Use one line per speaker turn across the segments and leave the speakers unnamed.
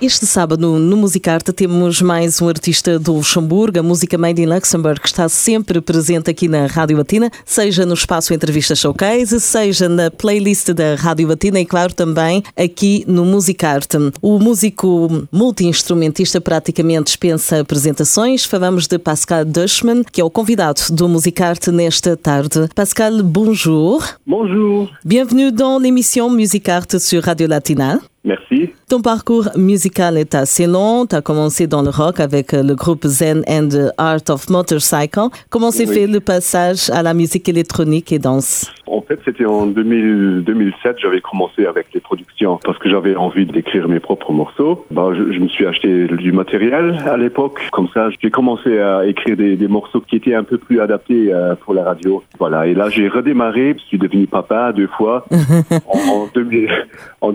Este sábado no Musicarte temos mais um artista do Luxemburgo, a música Made in Luxembourg, que está sempre presente aqui na Rádio Latina, seja no espaço Entrevista Showcase, seja na playlist da Rádio Latina e, claro, também aqui no Musicarte. O músico multi-instrumentista praticamente dispensa apresentações. Falamos de Pascal Dushman, que é o convidado do Musicarte nesta tarde. Pascal, bonjour.
Bonjour.
Bienvenue dans l'émission Musicarte sur Radio Latina.
Merci.
Ton parcours musical est assez long. Tu as commencé dans le rock avec le groupe Zen and the Art of Motorcycle. Comment s'est
Oui.
fait le passage à la musique électronique et danse?
En fait, c'était en 2000 2007, j'avais commencé avec les productions parce que j'avais envie d'écrire mes propres morceaux. Bah, je, je me suis acheté du matériel à l'époque. Comme ça, j'ai commencé à écrire des, des morceaux qui étaient un peu plus adaptés euh, pour la radio. Voilà. Et là, j'ai redémarré. Je suis devenu papa deux fois en, en 2000 en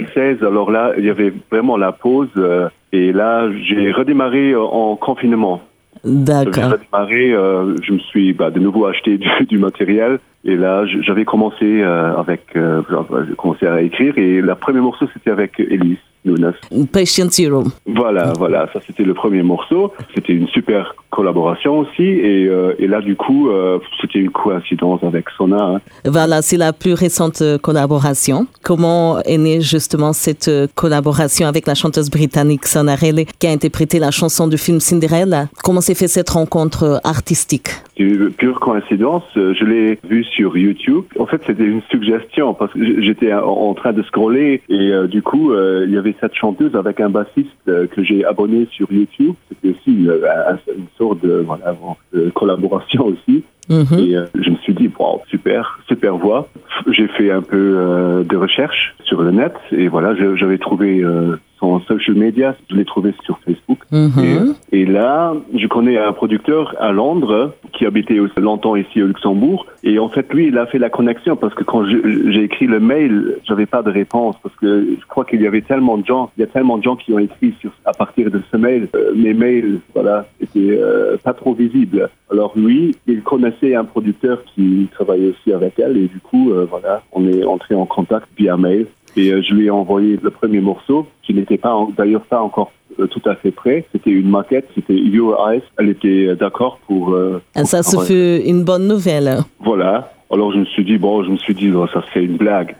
2014-2016. Alors là, il y avait vraiment la pause. euh, et là, j'ai redémarré euh, en confinement. J'ai
D'accord.
redémarré, euh, je me suis bah, de nouveau acheté du, du matériel et là j'avais commencé euh, avec, euh, j'ai commencé à écrire et le premier morceau c'était avec Elise Nunes.
Patient Zero.
Voilà, voilà, ça c'était le premier morceau. C'était une super collaboration aussi et, euh, et là du coup euh, c'était une coïncidence avec Sona. hein.
Voilà, c'est la plus récente euh, collaboration. Comment est née justement cette collaboration avec la chanteuse britannique Sana Reilly qui a interprété la chanson du film Cinderella? Comment s'est fait cette rencontre artistique?
C'est une pure coïncidence. Je l'ai vu sur YouTube. En fait, c'était une suggestion parce que j'étais en- train de scroller et euh, du coup, il y avait cette chanteuse avec un bassiste que j'ai abonné sur YouTube. C'était aussi une, un- une de, voilà, bon, de collaboration aussi.
Mhm.
Et euh, je me suis dit, wow, super, super voix. J'ai fait un peu euh, de recherche sur le net et voilà, j'avais trouvé euh, son social media, je l'ai trouvé sur Facebook.
Mhm.
Et, et là, je connais un producteur à Londres qui habitait aussi longtemps ici au Luxembourg. Et en fait, lui, il a fait la connexion parce que quand j'ai écrit le mail, j'avais pas de réponse parce que je crois qu'il y avait tellement de gens, il y a tellement de gens qui ont écrit sur, à partir de ce mail. Euh, mes mails, voilà, étaient euh, pas trop visibles. Alors lui, il connaissait un producteur qui travaillait aussi avec elle et du coup, euh, voilà, on est entré en contact via mail. Et euh, je lui ai envoyé le premier morceau, qui n'était pas d'ailleurs pas encore euh, tout à fait prêt. C'était une maquette, c'était Your Eyes. Elle était euh, d'accord pour. euh,
Et
pour
ça, ce fut une bonne nouvelle.
Voilà. Alors je me suis dit bon, je me suis dit oh, ça c'est une blague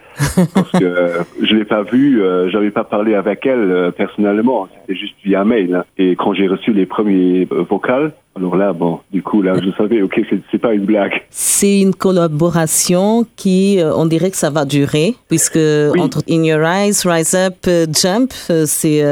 parce que euh, je l'ai pas vue, euh, j'avais pas parlé avec elle euh, personnellement, c'était juste via mail. hein. Et quand j'ai reçu les premiers vocales, alors là bon, du coup là je savais ok c'est pas une blague.
C'est une collaboration qui, euh, on dirait que ça va durer, puisque entre In Your Eyes, Rise Up, euh, Jump, c'est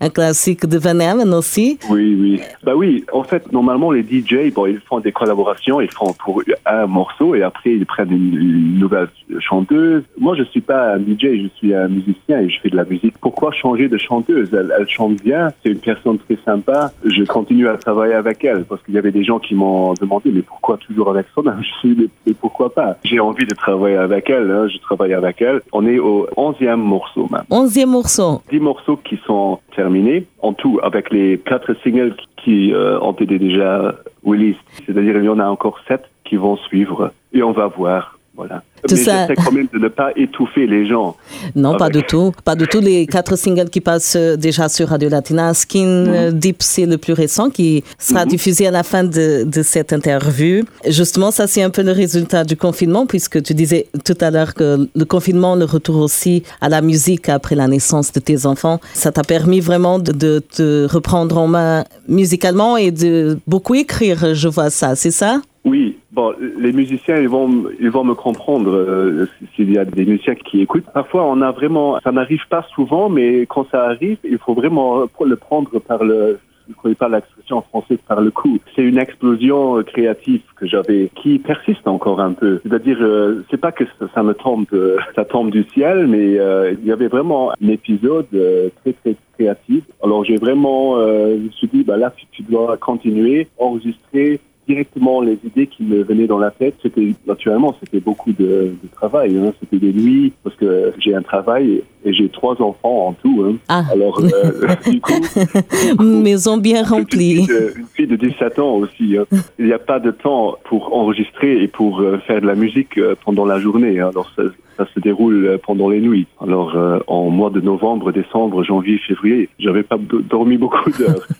un classique de Van Halen aussi.
Oui, oui. Bah oui, en fait, normalement, les DJ, bon, ils font des collaborations, ils font pour un morceau et après, ils prennent une, une nouvelle chanteuse. Moi, je suis pas un DJ, je suis un musicien et je fais de la musique. Pourquoi changer de chanteuse? Elle, elle chante bien, c'est une personne très sympa. Je continue à travailler avec elle parce qu'il y avait des gens qui m'ont demandé, mais pourquoi toujours avec Sona Je suis, mais, pourquoi pas? J'ai envie de travailler avec elle, hein, je travaille avec elle. On est au onzième morceau maintenant.
Onzième morceau.
10 morceaux qui sont terminés en tout avec les quatre singles qui euh, ont été déjà released. C'est-à-dire il y en a encore sept qui vont suivre et on va voir. Voilà.
Tout
Mais
ça-
j'essaie quand même de ne pas étouffer les gens.
Non, pas
Avec-
du tout. Pas du tout. Les quatre singles qui passent euh, déjà sur Radio Latina. Skin euh, Deep, c'est le plus récent qui sera diffusé à la fin de, de cette interview. Justement, ça, c'est un peu le résultat du confinement, puisque tu disais tout à l'heure que le confinement, le retour aussi à la musique après la naissance de tes enfants, ça t'a permis vraiment de, de te reprendre en main musicalement et de beaucoup écrire, je vois ça, c'est ça?
Oui, bon, les musiciens, ils vont, ils vont me comprendre euh, s'il y a des musiciens qui écoutent. Parfois, on a vraiment, ça n'arrive pas souvent, mais quand ça arrive, il faut vraiment le prendre par le, je ne connais pas l'expression en français par le coup. C'est une explosion créative que j'avais, qui persiste encore un peu. C'est-à-dire, euh, c'est pas que ça, me tombe, euh, ça tombe du ciel, mais euh, il y avait vraiment un épisode euh, très très créatif. Alors j'ai vraiment, euh, je me suis dit, bah là, tu dois continuer, enregistrer, directement les idées qui me venaient dans la tête. C'était naturellement, c'était beaucoup de, de travail. Hein. C'était des nuits parce que j'ai un travail et j'ai trois enfants en tout. Hein.
Ah.
Alors, euh, du coup,
Maison bien remplie.
Une fille, de, une fille de 17 ans aussi. Hein. Il n'y a pas de temps pour enregistrer et pour euh, faire de la musique euh, pendant la journée. hein. Alors, ça, ça se déroule euh, pendant les nuits. Alors, euh, en mois de novembre, décembre, janvier, février, j'avais pas do- dormi beaucoup d'heures.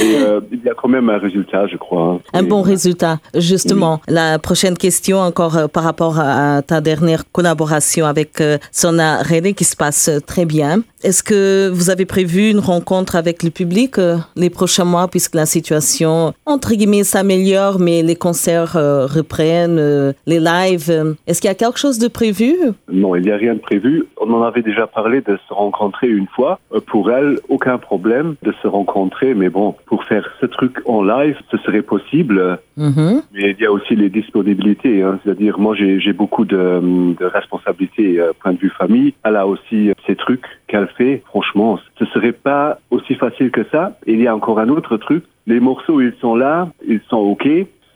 Et euh, il y a quand même un résultat, je crois. hein.
Un
Et-
bon résultat. Justement, la prochaine question encore euh, par rapport à, ta dernière collaboration avec euh, Sona Rede qui se passe euh, très bien. Est-ce que vous avez prévu une rencontre avec le public les prochains mois puisque la situation, entre guillemets, s'améliore, mais les concerts reprennent, les lives. Est-ce qu'il y a quelque chose de prévu?
Non, il n'y a rien de prévu. On en avait déjà parlé de se rencontrer une fois. Pour elle, aucun problème de se rencontrer, mais bon, pour faire ce truc en live, ce serait possible.
Mhm.
Mais il y a aussi les disponibilités. hein. C'est-à-dire, moi, j'ai j'ai beaucoup de, de responsabilités euh, point de vue famille. Elle a aussi euh, ces trucs qu'elle fait. Franchement, ce serait pas aussi facile que ça. Et il y a encore un autre truc. Les morceaux, ils sont là, ils sont OK.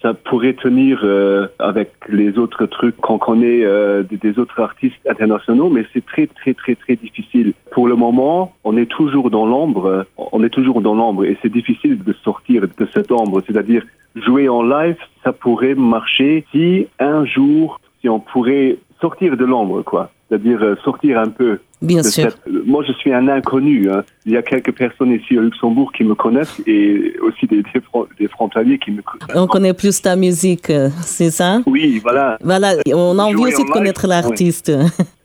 Ça pourrait tenir euh, avec les autres trucs qu'on connaît euh, des, des autres artistes internationaux, mais c'est très très très très difficile. Pour le moment, on est toujours dans l'ombre, on est toujours dans l'ombre et c'est difficile de sortir de cette ombre. C'est-à-dire jouer en live, ça pourrait marcher si un jour, si on pourrait sortir de l'ombre, quoi. C'est-à-dire euh, sortir un peu
Bien sûr.
cette- Moi, je suis un inconnu. hein. Il y a quelques personnes ici au Luxembourg qui me connaissent et aussi des, des, fron- des frontaliers qui me connaissent.
On connaît plus ta musique, euh, c'est ça?
Oui, voilà.
Voilà, on a envie aussi de connaître l'artiste.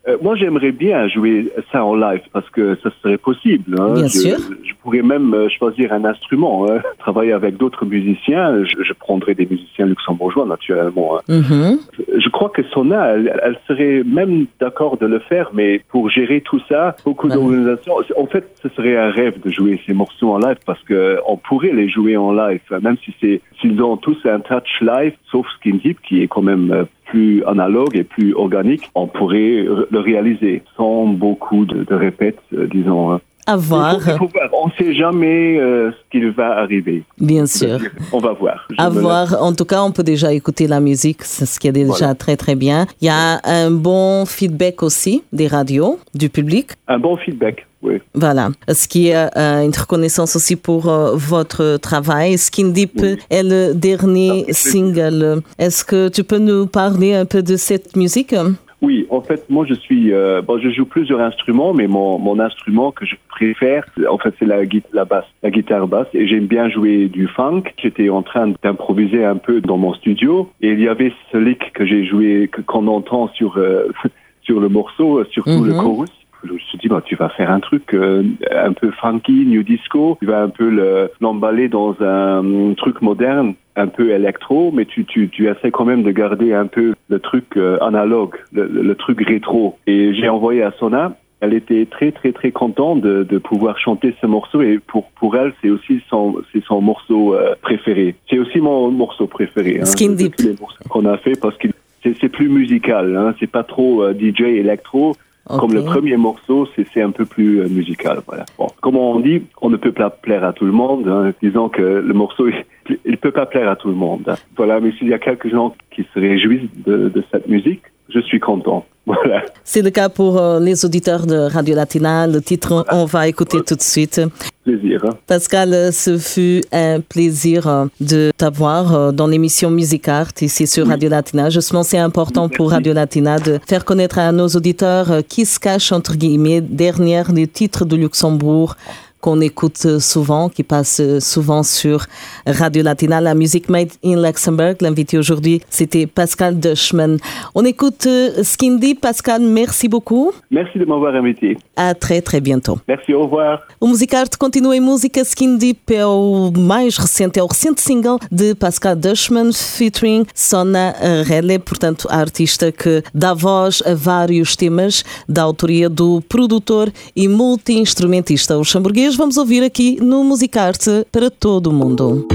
Euh, moi, j'aimerais bien jouer ça en live parce que ça serait possible. hein.
Bien
je,
sûr.
Je pourrais même euh, choisir un instrument, hein. travailler avec d'autres musiciens. Je, je prendrais des musiciens luxembourgeois, naturellement. hein.
Mhm.
Je crois que Sona, elle, elle serait même d'accord de le faire, mais pour gérer tout ça, beaucoup
Ouais.
d'organisations. En fait, ce serait un rêve de jouer ces morceaux en live parce que on pourrait les jouer en live, même si c'est s'ils ont tous un touch live, sauf Skin Deep qui est quand même euh, plus analogue et plus organique, on pourrait le réaliser sans beaucoup de, de répètes, euh, disons. hein.
À voir,
Il faut- il faut voir. On ne sait jamais euh, ce qu'il va arriver.
bien sûr.
On va voir. Je
À voir. En tout cas, on peut déjà écouter la musique, ce qui est déjà
Voilà.
très très bien. Il y a un bon feedback aussi des radios, du public.
Un bon feedback, oui.
Voilà. Ce qui est euh, une reconnaissance aussi pour euh, votre travail. Skin Deep
Oui.
est le dernier
fait
single. Est-ce que tu peux nous parler un peu de cette musique?
Oui, en fait, moi, je suis, euh, bon, je joue plusieurs instruments, mais mon, mon instrument que je préfère, en fait, c'est la, la basse, la guitare basse. Et j'aime bien jouer du funk. J'étais en train d'improviser un peu dans mon studio, et il y avait ce lick que j'ai joué, qu'on entend sur euh, sur le morceau, surtout le
Mhm.
chorus. Je me suis dit, bah, tu vas faire un truc euh, un peu funky, new disco. Tu vas un peu le- l'emballer dans un truc moderne, un peu électro, mais tu, tu, tu essaies quand même de garder un peu le truc euh, analogue, le, le- truc rétro. Et j'ai envoyé à Sona. Elle était très très très contente de, de pouvoir chanter ce morceau et pour pour elle c'est aussi son c'est son morceau euh, préféré. C'est aussi mon morceau préféré. hein,
Skin
de- de
Deep.
qu'on a fait parce que c'est c'est plus musical. Hein, c'est pas trop euh, DJ électro. Comme le premier morceau, c'est c'est un peu plus euh, musical. Voilà. Bon, comme on dit, on ne peut pas plaire à tout le monde. Hein, disons que le morceau, il ne peut pas plaire à tout le monde. Voilà, mais s'il y a quelques gens qui se réjouissent de, de cette musique, je suis content. Voilà.
C'est le cas pour euh, les auditeurs de Radio Latina. Le titre, on va écouter tout de suite.
Plaisir. hein.
Pascal, ce fut un plaisir euh, de t'avoir euh, dans l'émission Music Art ici sur Radio Latina. Justement, c'est important pour. Radio Latina de faire connaître à nos auditeurs qui se cachent, entre guillemets, derrière les titres de Luxembourg qu'on écoute souvent, qui passe souvent sur Radio Latina, la musique made in Luxembourg. L'invité aujourd'hui, c'était Pascal Dushman. On écoute euh, Skindy. Pascal, merci beaucoup.
Merci de m'avoir invité.
À très, très bientôt.
Merci, au revoir.
O Musicarte continua em música. Skin Deep é o mais recente, é o recente single de Pascal Dushman featuring Sona Rele, portanto, a artista que dá voz a vários temas da autoria do produtor e multi-instrumentista luxemburguês. Vamos ouvir aqui no Musicarte para todo o mundo.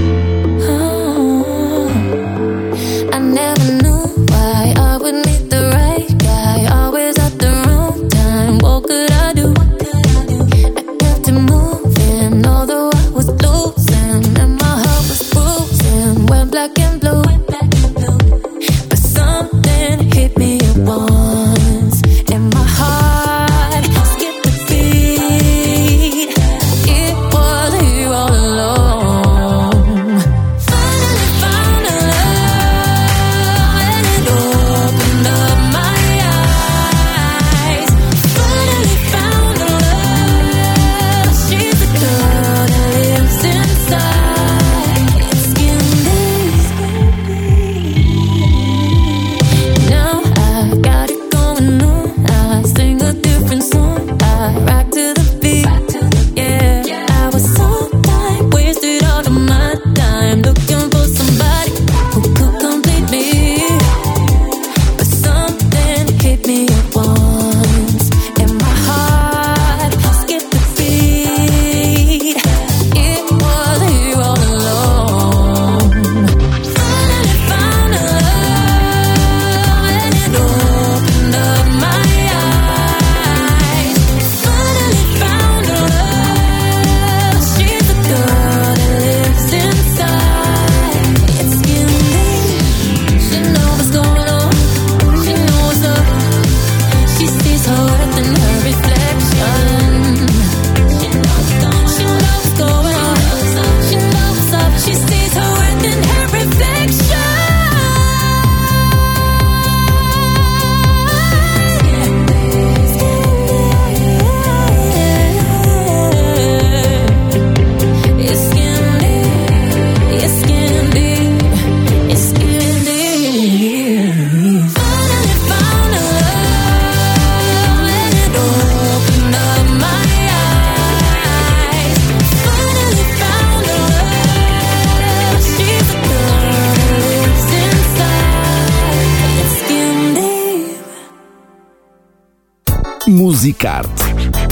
Musicarte.